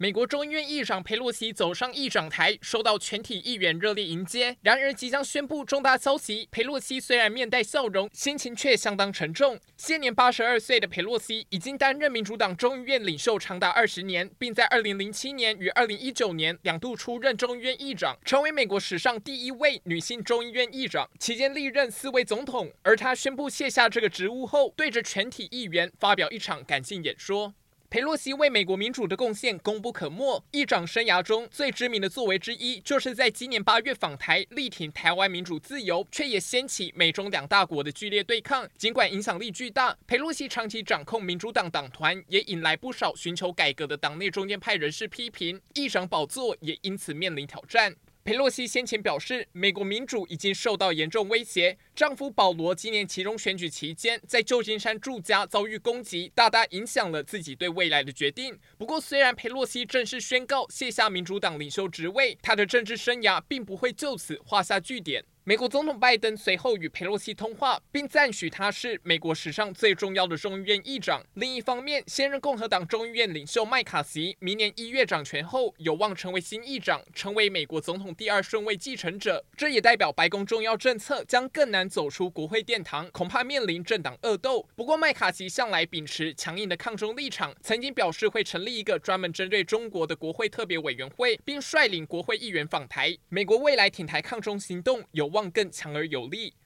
美国众议院议长佩洛西走上议长台，受到全体议员热烈迎接。然而，即将宣布重大消息，佩洛西虽然面带笑容，心情却相当沉重。现年八十二岁的佩洛西已经担任民主党众议院领袖长达二十年，并在二零零七年与二零一九年两度出任众议院议长，成为美国史上第一位女性众议院议长，期间历任四位总统。而她宣布卸下这个职务后，对着全体议员发表一场感性演说。裴洛西为美国民主的贡献功不可没。议长生涯中最知名的作为之一，就是在今年八月访台，力挺台湾民主自由，却也掀起美中两大国的剧烈对抗。尽管影响力巨大，裴洛西长期掌控民主党党团，也引来不少寻求改革的党内中间派人士批评，议长宝座也因此面临挑战。佩洛西先前表示，美国民主已经受到严重威胁。丈夫保罗今年其中选举期间在旧金山住家遭遇攻击，大大影响了自己对未来的决定。不过，虽然佩洛西正式宣告卸下民主党领袖职位，她的政治生涯并不会就此画下句点。美国总统拜登随后与佩洛西通话，并赞许他是美国史上最重要的众议院议长。另一方面，现任共和党众议院领袖麦卡锡明年一月掌权后，有望成为新议长，成为美国总统第二顺位继承者。这也代表白宫重要政策将更难走出国会殿堂，恐怕面临政党恶斗。不过，麦卡锡向来秉持强硬的抗中立场，曾经表示会成立一个专门针对中国的国会特别委员会，并率领国会议员访台。美国未来挺台抗中行动有望望更强而有力。